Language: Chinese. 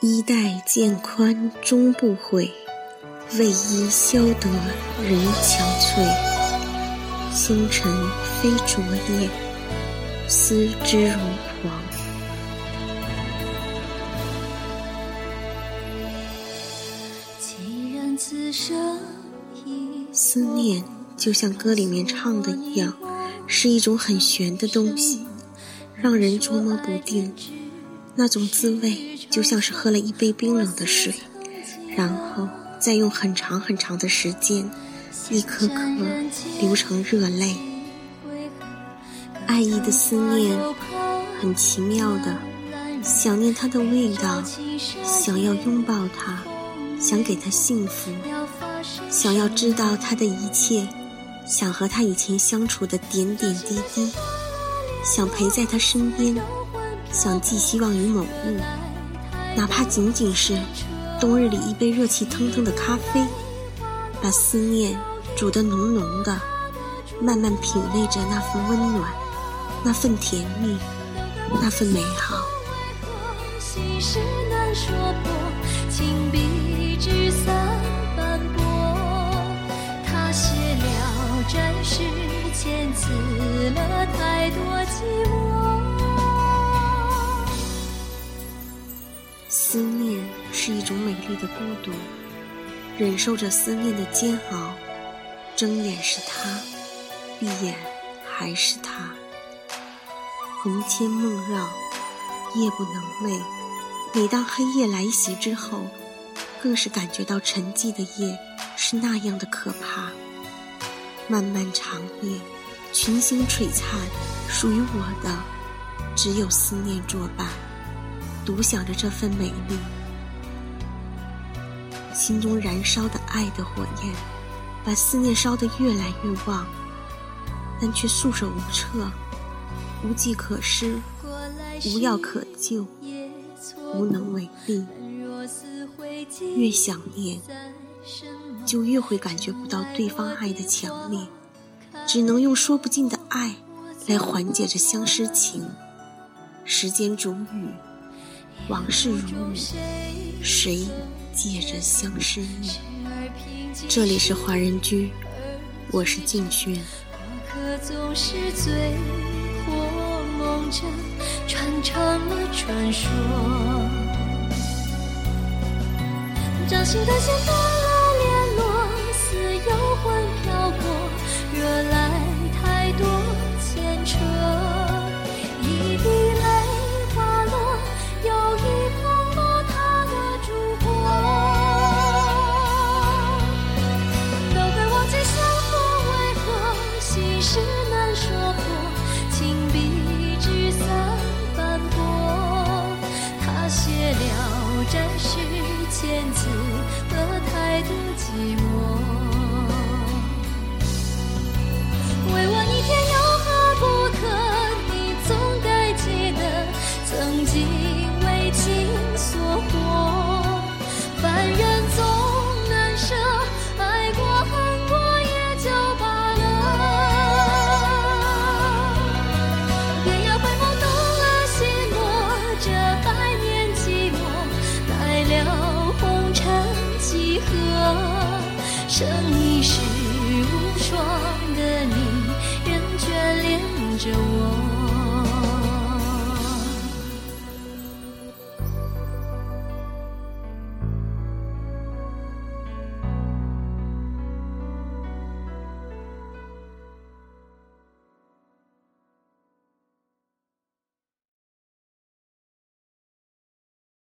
衣带渐宽终不悔，为伊消得人憔悴。星辰非昨夜，思之如狂。思念就像歌里面唱的一样，是一种很玄的东西，让人捉摸不定。那种滋味就像是喝了一杯冰冷的水，然后再用很长很长的时间，一颗颗流成热泪。爱意的思念，很奇妙的，想念他的味道，想要拥抱他，想给他幸福，想要知道他的一切，想和他以前相处的点点滴滴，想陪在他身边。想寄希望于某物，哪怕仅仅是冬日里一杯热气腾腾的咖啡，把思念煮得浓浓的，慢慢品味着那份温暖，那份甜蜜，那份美好。的孤独，忍受着思念的煎熬，睁眼是他，闭眼还是他。魂牵梦绕，夜不能寐。每当黑夜来袭之后，更是感觉到沉寂的夜是那样的可怕。漫漫长夜，群星璀璨，属于我的只有思念作伴。独享着这份美丽，心中燃烧的爱的火焰，把思念烧得越来越旺，但却束手无策，无计可施，无药可救，无能为力。越想念，就越会感觉不到对方爱的强烈，只能用说不尽的爱来缓解着相思情。时间煮雨。往事如雨，谁借着相思意？这里是华人居，我是静轩。掌心的线断生一世。